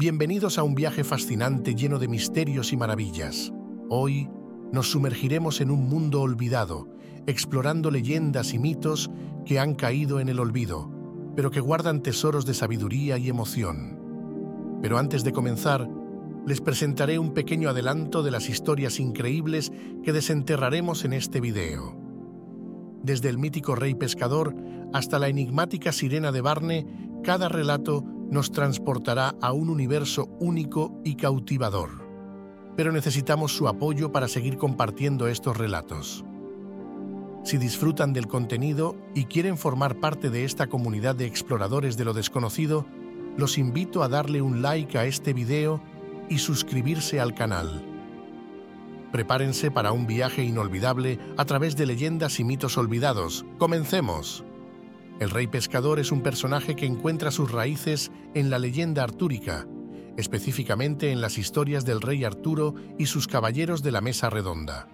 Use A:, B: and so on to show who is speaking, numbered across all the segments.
A: Bienvenidos a un viaje fascinante lleno de misterios y maravillas. Hoy nos sumergiremos en un mundo olvidado, explorando leyendas y mitos que han caído en el olvido, pero que guardan tesoros de sabiduría y emoción. Pero antes de comenzar, les presentaré un pequeño adelanto de las historias increíbles que desenterraremos en este video. Desde el mítico rey pescador hasta la enigmática sirena de Barne, cada relato nos transportará a un universo único y cautivador. Pero necesitamos su apoyo para seguir compartiendo estos relatos. Si disfrutan del contenido y quieren formar parte de esta comunidad de exploradores de lo desconocido, los invito a darle un like a este video y suscribirse al canal. Prepárense para un viaje inolvidable a través de leyendas y mitos olvidados. ¡Comencemos! El rey pescador es un personaje que encuentra sus raíces en la leyenda artúrica, específicamente en las historias del rey Arturo y sus caballeros de la mesa redonda.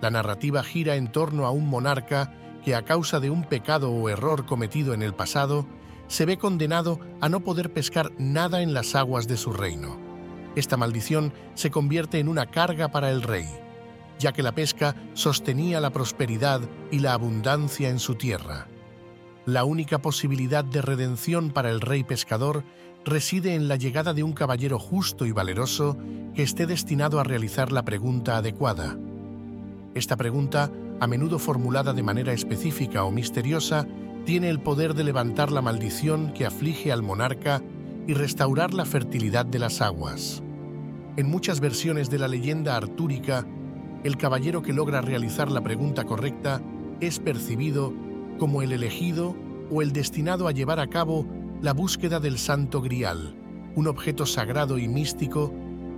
A: La narrativa gira en torno a un monarca que a causa de un pecado o error cometido en el pasado, se ve condenado a no poder pescar nada en las aguas de su reino. Esta maldición se convierte en una carga para el rey, ya que la pesca sostenía la prosperidad y la abundancia en su tierra. La única posibilidad de redención para el rey pescador reside en la llegada de un caballero justo y valeroso que esté destinado a realizar la pregunta adecuada. Esta pregunta, a menudo formulada de manera específica o misteriosa, tiene el poder de levantar la maldición que aflige al monarca y restaurar la fertilidad de las aguas. En muchas versiones de la leyenda artúrica, el caballero que logra realizar la pregunta correcta es percibido como el elegido o el destinado a llevar a cabo la búsqueda del Santo Grial, un objeto sagrado y místico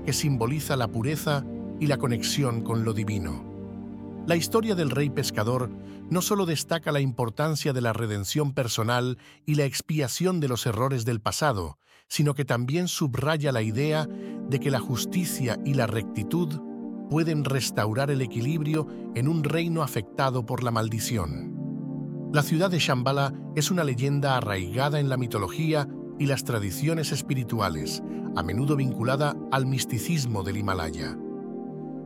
A: que simboliza la pureza y la conexión con lo divino. La historia del rey pescador no solo destaca la importancia de la redención personal y la expiación de los errores del pasado, sino que también subraya la idea de que la justicia y la rectitud pueden restaurar el equilibrio en un reino afectado por la maldición. La ciudad de Shambhala es una leyenda arraigada en la mitología y las tradiciones espirituales, a menudo vinculada al misticismo del Himalaya.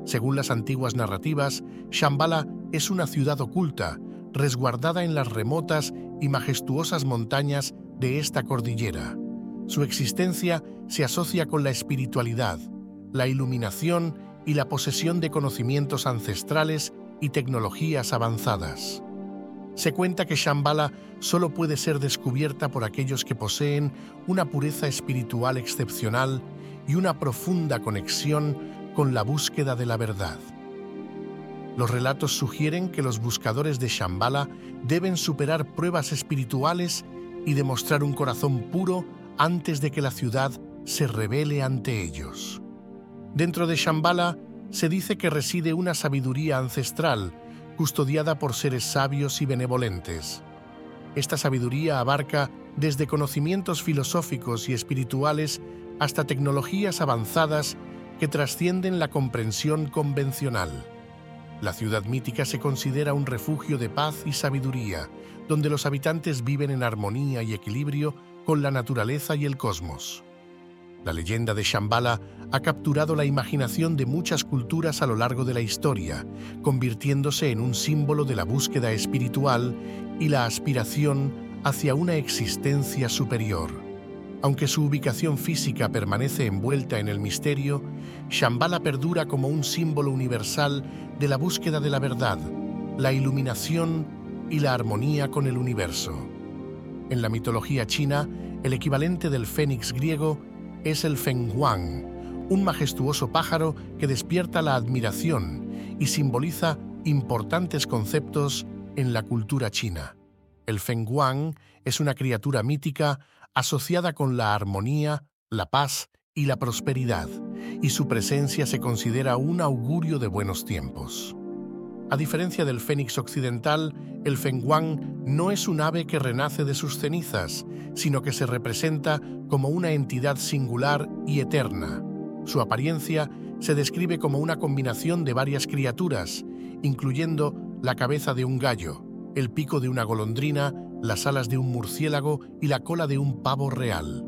A: Según las antiguas narrativas, Shambhala es una ciudad oculta, resguardada en las remotas y majestuosas montañas de esta cordillera. Su existencia se asocia con la espiritualidad, la iluminación y la posesión de conocimientos ancestrales y tecnologías avanzadas. Se cuenta que Shambhala solo puede ser descubierta por aquellos que poseen una pureza espiritual excepcional y una profunda conexión con la búsqueda de la verdad. Los relatos sugieren que los buscadores de Shambhala deben superar pruebas espirituales y demostrar un corazón puro antes de que la ciudad se revele ante ellos. Dentro de Shambhala se dice que reside una sabiduría ancestral custodiada por seres sabios y benevolentes. Esta sabiduría abarca desde conocimientos filosóficos y espirituales hasta tecnologías avanzadas que trascienden la comprensión convencional. La ciudad mítica se considera un refugio de paz y sabiduría, donde los habitantes viven en armonía y equilibrio con la naturaleza y el cosmos. La leyenda de Shambhala ha capturado la imaginación de muchas culturas a lo largo de la historia, convirtiéndose en un símbolo de la búsqueda espiritual y la aspiración hacia una existencia superior. Aunque su ubicación física permanece envuelta en el misterio, Shambhala perdura como un símbolo universal de la búsqueda de la verdad, la iluminación y la armonía con el universo. En la mitología china, el equivalente del fénix griego es el fenghuang, un majestuoso pájaro que despierta la admiración y simboliza importantes conceptos en la cultura china. El fenghuang es una criatura mítica asociada con la armonía, la paz y la prosperidad, y su presencia se considera un augurio de buenos tiempos. A diferencia del fénix occidental, el fenghuang no es un ave que renace de sus cenizas, sino que se representa como una entidad singular y eterna. Su apariencia se describe como una combinación de varias criaturas, incluyendo la cabeza de un gallo, el pico de una golondrina, las alas de un murciélago y la cola de un pavo real.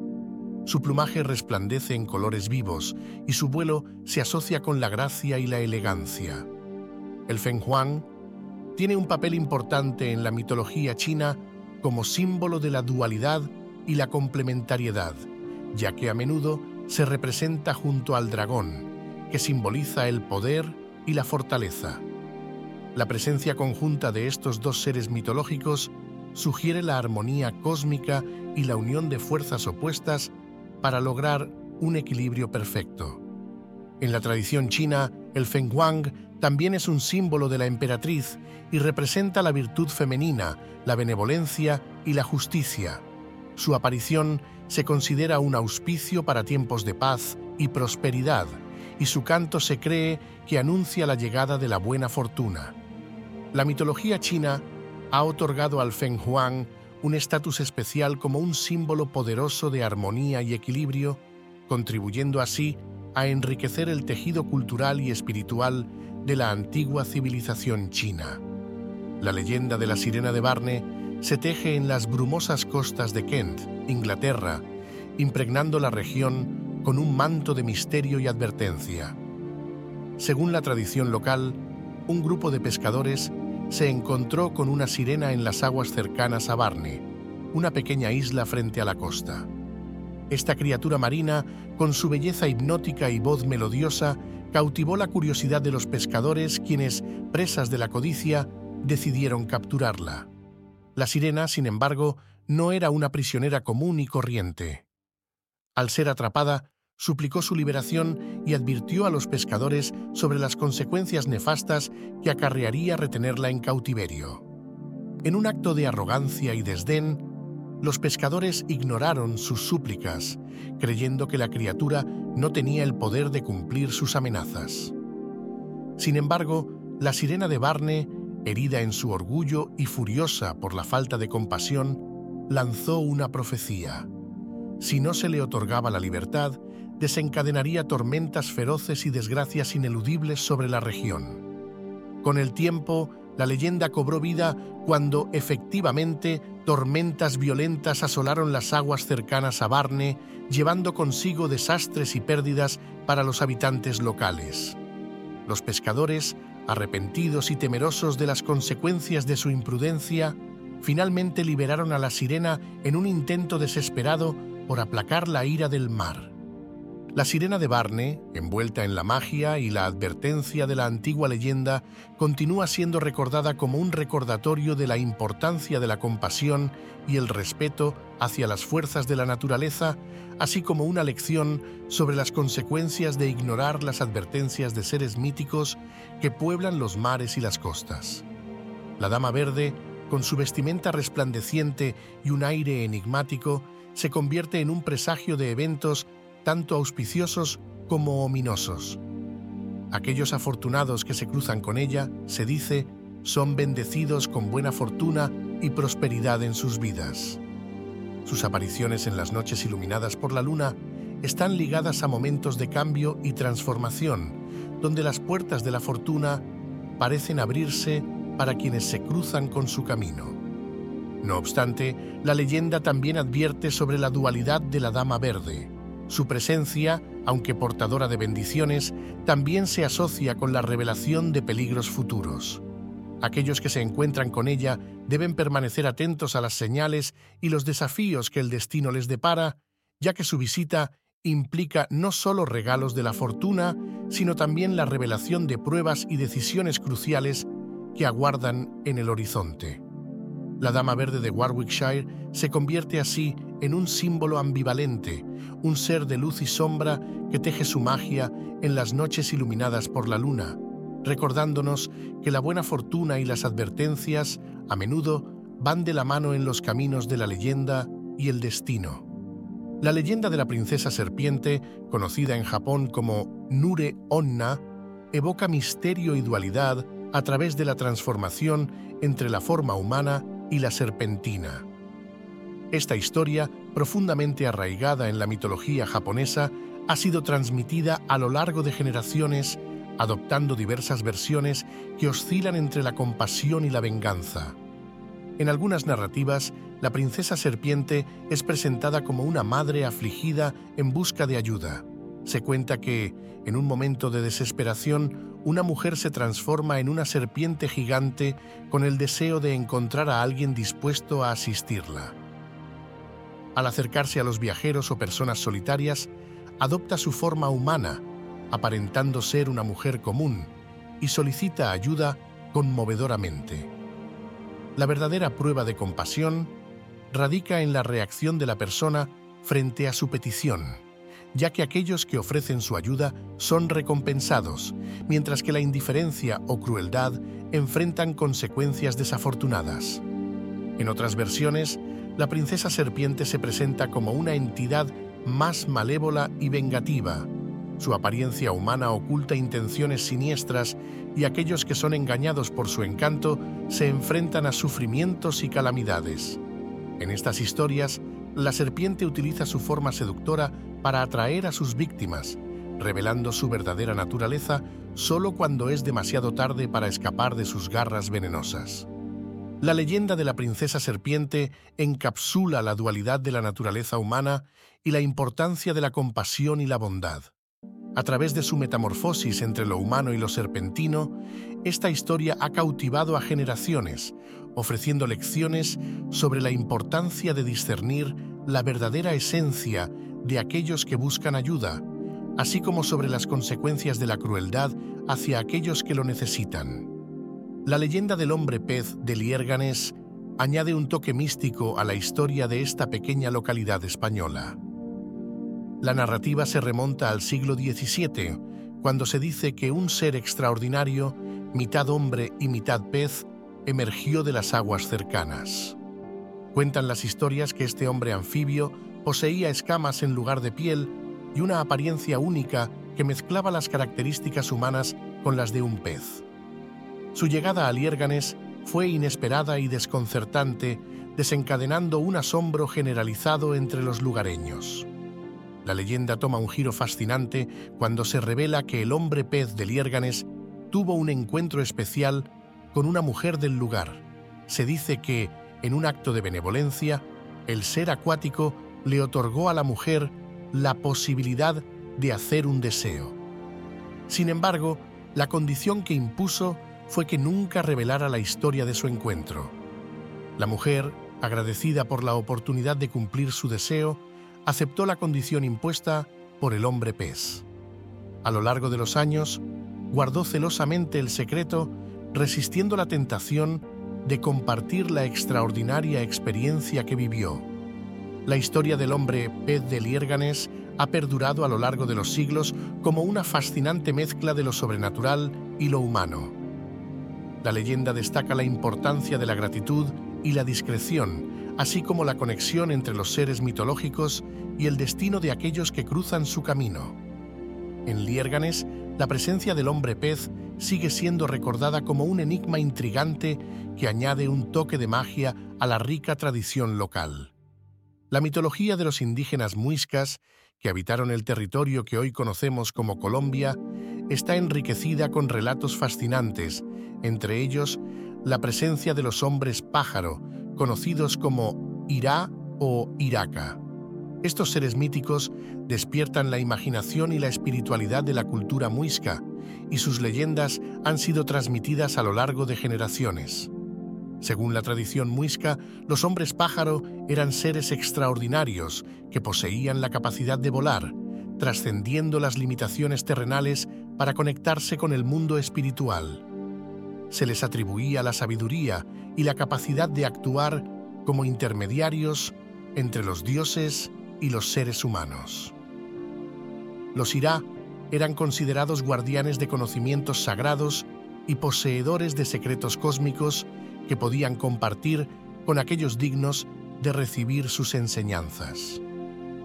A: Su plumaje resplandece en colores vivos y su vuelo se asocia con la gracia y la elegancia. El Feng Huang tiene un papel importante en la mitología china como símbolo de la dualidad y la complementariedad, ya que a menudo se representa junto al dragón, que simboliza el poder y la fortaleza. La presencia conjunta de estos dos seres mitológicos sugiere la armonía cósmica y la unión de fuerzas opuestas para lograr un equilibrio perfecto. En la tradición china, el Feng Huang también es un símbolo de la emperatriz y representa la virtud femenina, la benevolencia y la justicia. Su aparición se considera un auspicio para tiempos de paz y prosperidad, y su canto se cree que anuncia la llegada de la buena fortuna. La mitología china ha otorgado al Feng Huang un estatus especial como un símbolo poderoso de armonía y equilibrio, contribuyendo así a enriquecer el tejido cultural y espiritual de la antigua civilización china. La leyenda de la sirena de Barne se teje en las brumosas costas de Kent, Inglaterra, impregnando la región con un manto de misterio y advertencia. Según la tradición local, un grupo de pescadores se encontró con una sirena en las aguas cercanas a Barne, una pequeña isla frente a la costa. Esta criatura marina, con su belleza hipnótica y voz melodiosa, cautivó la curiosidad de los pescadores quienes, presas de la codicia, decidieron capturarla. La sirena, sin embargo, no era una prisionera común y corriente. Al ser atrapada, suplicó su liberación y advirtió a los pescadores sobre las consecuencias nefastas que acarrearía retenerla en cautiverio. En un acto de arrogancia y desdén, los pescadores ignoraron sus súplicas, creyendo que la criatura no tenía el poder de cumplir sus amenazas. Sin embargo, la sirena de Barne, herida en su orgullo y furiosa por la falta de compasión, lanzó una profecía. Si no se le otorgaba la libertad, desencadenaría tormentas feroces y desgracias ineludibles sobre la región. Con el tiempo, la leyenda cobró vida cuando, efectivamente, tormentas violentas asolaron las aguas cercanas a Barne, llevando consigo desastres y pérdidas para los habitantes locales. Los pescadores, arrepentidos y temerosos de las consecuencias de su imprudencia, finalmente liberaron a la sirena en un intento desesperado por aplacar la ira del mar. La sirena de Barne, envuelta en la magia y la advertencia de la antigua leyenda, continúa siendo recordada como un recordatorio de la importancia de la compasión y el respeto hacia las fuerzas de la naturaleza, así como una lección sobre las consecuencias de ignorar las advertencias de seres míticos que pueblan los mares y las costas. La Dama Verde, con su vestimenta resplandeciente y un aire enigmático, se convierte en un presagio de eventos tanto auspiciosos como ominosos. Aquellos afortunados que se cruzan con ella, se dice, son bendecidos con buena fortuna y prosperidad en sus vidas. Sus apariciones en las noches iluminadas por la luna están ligadas a momentos de cambio y transformación, donde las puertas de la fortuna parecen abrirse para quienes se cruzan con su camino. No obstante, la leyenda también advierte sobre la dualidad de la Dama Verde, su presencia, aunque portadora de bendiciones, también se asocia con la revelación de peligros futuros. Aquellos que se encuentran con ella deben permanecer atentos a las señales y los desafíos que el destino les depara, ya que su visita implica no solo regalos de la fortuna, sino también la revelación de pruebas y decisiones cruciales que aguardan en el horizonte. La Dama Verde de Warwickshire se convierte así en un símbolo ambivalente, un ser de luz y sombra que teje su magia en las noches iluminadas por la luna, recordándonos que la buena fortuna y las advertencias a menudo van de la mano en los caminos de la leyenda y el destino. La leyenda de la princesa serpiente, conocida en Japón como Nure Onna, evoca misterio y dualidad a través de la transformación entre la forma humana y la serpentina. Esta historia, profundamente arraigada en la mitología japonesa, ha sido transmitida a lo largo de generaciones, adoptando diversas versiones que oscilan entre la compasión y la venganza. En algunas narrativas la princesa serpiente es presentada como una madre afligida en busca de ayuda. Se cuenta que, en un momento de desesperación, una mujer se transforma en una serpiente gigante con el deseo de encontrar a alguien dispuesto a asistirla. Al acercarse a los viajeros o personas solitarias, adopta su forma humana, aparentando ser una mujer común, y solicita ayuda conmovedoramente. La verdadera prueba de compasión radica en la reacción de la persona frente a su petición, ya que aquellos que ofrecen su ayuda son recompensados, mientras que la indiferencia o crueldad enfrentan consecuencias desafortunadas. En otras versiones, la princesa serpiente se presenta como una entidad más malévola y vengativa. Su apariencia humana oculta intenciones siniestras y aquellos que son engañados por su encanto se enfrentan a sufrimientos y calamidades. En estas historias, la serpiente utiliza su forma seductora para atraer a sus víctimas, revelando su verdadera naturaleza solo cuando es demasiado tarde para escapar de sus garras venenosas. La leyenda de la princesa serpiente encapsula la dualidad de la naturaleza humana y la importancia de la compasión y la bondad. A través de su metamorfosis entre lo humano y lo serpentino, esta historia ha cautivado a generaciones, ofreciendo lecciones sobre la importancia de discernir la verdadera esencia de aquellos que buscan ayuda, así como sobre las consecuencias de la crueldad hacia aquellos que lo necesitan. La leyenda del hombre pez de Liérganes añade un toque místico a la historia de esta pequeña localidad española. La narrativa se remonta al siglo XVII, cuando se dice que un ser extraordinario, mitad hombre y mitad pez, emergió de las aguas cercanas. Cuentan las historias que este hombre anfibio poseía escamas en lugar de piel y una apariencia única que mezclaba las características humanas con las de un pez. Su llegada a Liérganes fue inesperada y desconcertante, desencadenando un asombro generalizado entre los lugareños. La leyenda toma un giro fascinante cuando se revela que el hombre pez de Liérganes tuvo un encuentro especial con una mujer del lugar. Se dice que, en un acto de benevolencia, el ser acuático le otorgó a la mujer la posibilidad de hacer un deseo. Sin embargo, la condición que impuso fue que nunca revelara la historia de su encuentro. La mujer, agradecida por la oportunidad de cumplir su deseo, aceptó la condición impuesta por el hombre pez. A lo largo de los años, guardó celosamente el secreto, resistiendo la tentación de compartir la extraordinaria experiencia que vivió. La historia del hombre pez de Liérganes ha perdurado a lo largo de los siglos como una fascinante mezcla de lo sobrenatural y lo humano. La leyenda destaca la importancia de la gratitud y la discreción así como la conexión entre los seres mitológicos y el destino de aquellos que cruzan su camino. En Liérganes, la presencia del hombre pez sigue siendo recordada como un enigma intrigante que añade un toque de magia a la rica tradición local. La mitología de los indígenas muiscas, que habitaron el territorio que hoy conocemos como Colombia, está enriquecida con relatos fascinantes, entre ellos la presencia de los hombres pájaro, conocidos como Irá o Iraca. Estos seres míticos despiertan la imaginación y la espiritualidad de la cultura muisca, y sus leyendas han sido transmitidas a lo largo de generaciones. Según la tradición muisca, los hombres pájaro eran seres extraordinarios que poseían la capacidad de volar, trascendiendo las limitaciones terrenales para conectarse con el mundo espiritual se les atribuía la sabiduría y la capacidad de actuar como intermediarios entre los dioses y los seres humanos. Los Irá eran considerados guardianes de conocimientos sagrados y poseedores de secretos cósmicos que podían compartir con aquellos dignos de recibir sus enseñanzas.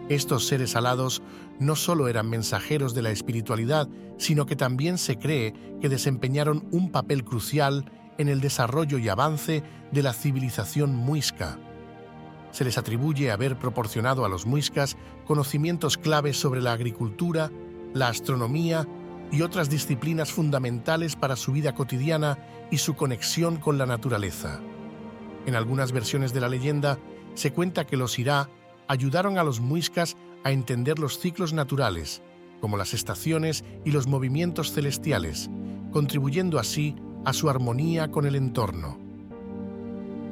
A: Estos seres alados no solo eran mensajeros de la espiritualidad, sino que también se cree que desempeñaron un papel crucial en el desarrollo y avance de la civilización muisca. Se les atribuye haber proporcionado a los muiscas conocimientos claves sobre la agricultura, la astronomía y otras disciplinas fundamentales para su vida cotidiana y su conexión con la naturaleza. En algunas versiones de la leyenda, se cuenta que los Irá ayudaron a los muiscas a entender los ciclos naturales, como las estaciones y los movimientos celestiales, contribuyendo así a su armonía con el entorno.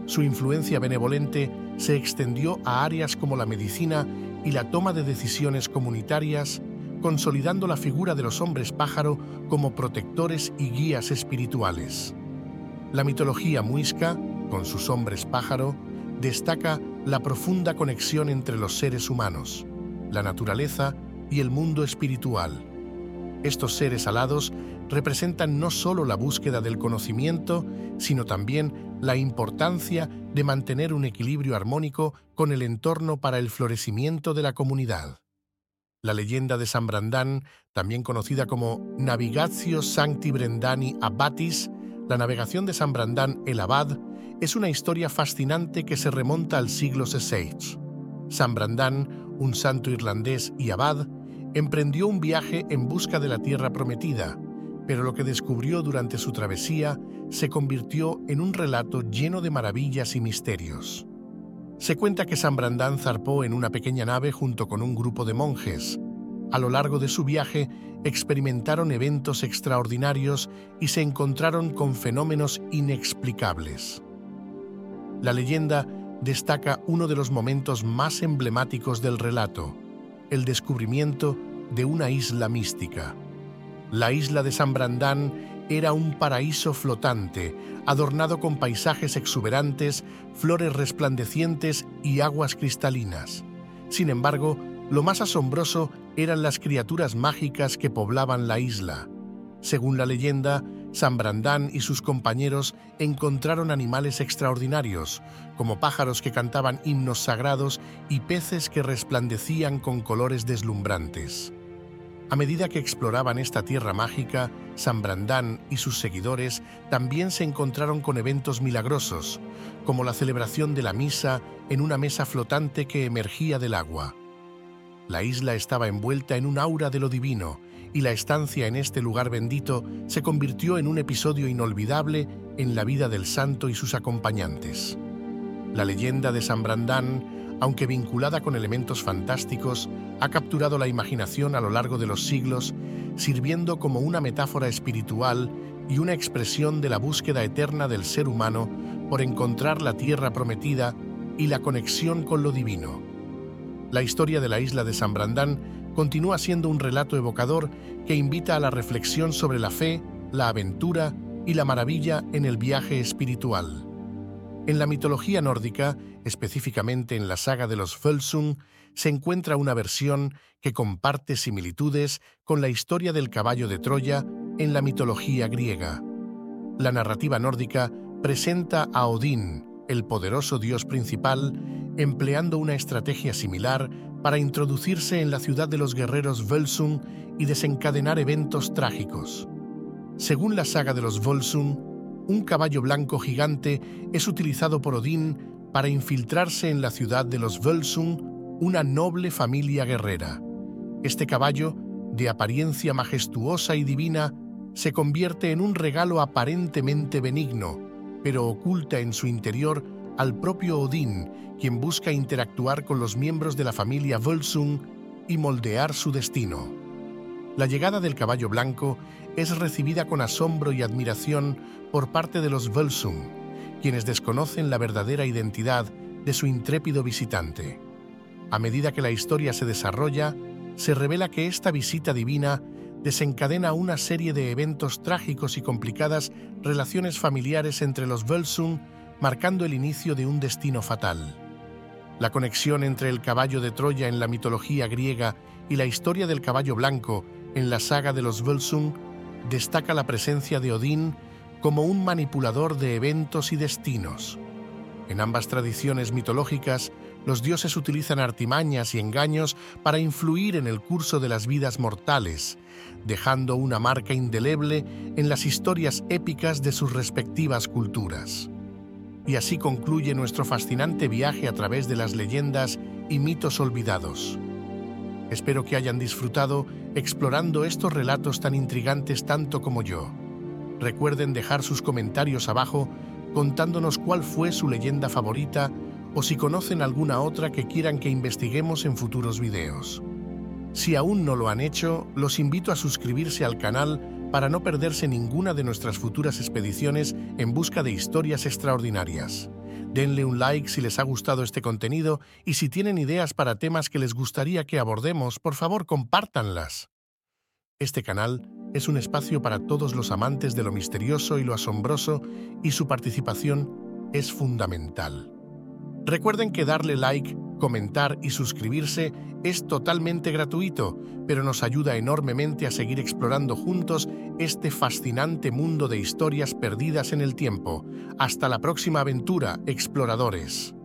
A: Su influencia benevolente se extendió a áreas como la medicina y la toma de decisiones comunitarias, consolidando la figura de los hombres pájaro como protectores y guías espirituales. La mitología muisca, con sus hombres pájaro, destaca la profunda conexión entre los seres humanos, la naturaleza y el mundo espiritual. Estos seres alados representan no solo la búsqueda del conocimiento, sino también la importancia de mantener un equilibrio armónico con el entorno para el florecimiento de la comunidad. La leyenda de San Brandán, también conocida como Navigatio Sancti Brendani Abbatis, la navegación de San Brandán el Abad, es una historia fascinante que se remonta al siglo XVI. San Brandán, un santo irlandés y abad, emprendió un viaje en busca de la tierra prometida, pero lo que descubrió durante su travesía se convirtió en un relato lleno de maravillas y misterios. Se cuenta que San Brandán zarpó en una pequeña nave junto con un grupo de monjes. A lo largo de su viaje experimentaron eventos extraordinarios y se encontraron con fenómenos inexplicables. La leyenda destaca uno de los momentos más emblemáticos del relato, el descubrimiento de una isla mística. La isla de San Brandán era un paraíso flotante, adornado con paisajes exuberantes, flores resplandecientes y aguas cristalinas. Sin embargo, lo más asombroso eran las criaturas mágicas que poblaban la isla. Según la leyenda, San Brandán y sus compañeros encontraron animales extraordinarios, como pájaros que cantaban himnos sagrados y peces que resplandecían con colores deslumbrantes. A medida que exploraban esta tierra mágica, San Brandán y sus seguidores también se encontraron con eventos milagrosos, como la celebración de la misa en una mesa flotante que emergía del agua. La isla estaba envuelta en un aura de lo divino, y la estancia en este lugar bendito se convirtió en un episodio inolvidable en la vida del santo y sus acompañantes. La leyenda de San Brandán, aunque vinculada con elementos fantásticos, ha capturado la imaginación a lo largo de los siglos, sirviendo como una metáfora espiritual y una expresión de la búsqueda eterna del ser humano por encontrar la tierra prometida y la conexión con lo divino. La historia de la isla de San Brandán continúa siendo un relato evocador que invita a la reflexión sobre la fe, la aventura y la maravilla en el viaje espiritual. En la mitología nórdica, específicamente en la saga de los Völsung, se encuentra una versión que comparte similitudes con la historia del caballo de Troya en la mitología griega. La narrativa nórdica presenta a Odín, el poderoso dios principal, empleando una estrategia similar para introducirse en la ciudad de los guerreros Völsung y desencadenar eventos trágicos. Según la saga de los Volsung, un caballo blanco gigante es utilizado por Odín para infiltrarse en la ciudad de los Völsung, una noble familia guerrera. Este caballo, de apariencia majestuosa y divina, se convierte en un regalo aparentemente benigno, pero oculta en su interior al propio Odín, quien busca interactuar con los miembros de la familia Volsung y moldear su destino. La llegada del caballo blanco es recibida con asombro y admiración por parte de los Volsung, quienes desconocen la verdadera identidad de su intrépido visitante. A medida que la historia se desarrolla, se revela que esta visita divina desencadena una serie de eventos trágicos y complicadas relaciones familiares entre los Volsung marcando el inicio de un destino fatal. La conexión entre el caballo de Troya en la mitología griega y la historia del caballo blanco en la saga de los Völsung destaca la presencia de Odín como un manipulador de eventos y destinos. En ambas tradiciones mitológicas, los dioses utilizan artimañas y engaños para influir en el curso de las vidas mortales, dejando una marca indeleble en las historias épicas de sus respectivas culturas. Y así concluye nuestro fascinante viaje a través de las leyendas y mitos olvidados. Espero que hayan disfrutado explorando estos relatos tan intrigantes tanto como yo. Recuerden dejar sus comentarios abajo contándonos cuál fue su leyenda favorita o si conocen alguna otra que quieran que investiguemos en futuros videos. Si aún no lo han hecho, los invito a suscribirse al canal para no perderse ninguna de nuestras futuras expediciones en busca de historias extraordinarias. Denle un like si les ha gustado este contenido y si tienen ideas para temas que les gustaría que abordemos, por favor compártanlas. Este canal es un espacio para todos los amantes de lo misterioso y lo asombroso y su participación es fundamental. Recuerden que darle like, comentar y suscribirse es totalmente gratuito, pero nos ayuda enormemente a seguir explorando juntos este fascinante mundo de historias perdidas en el tiempo. Hasta la próxima aventura, exploradores.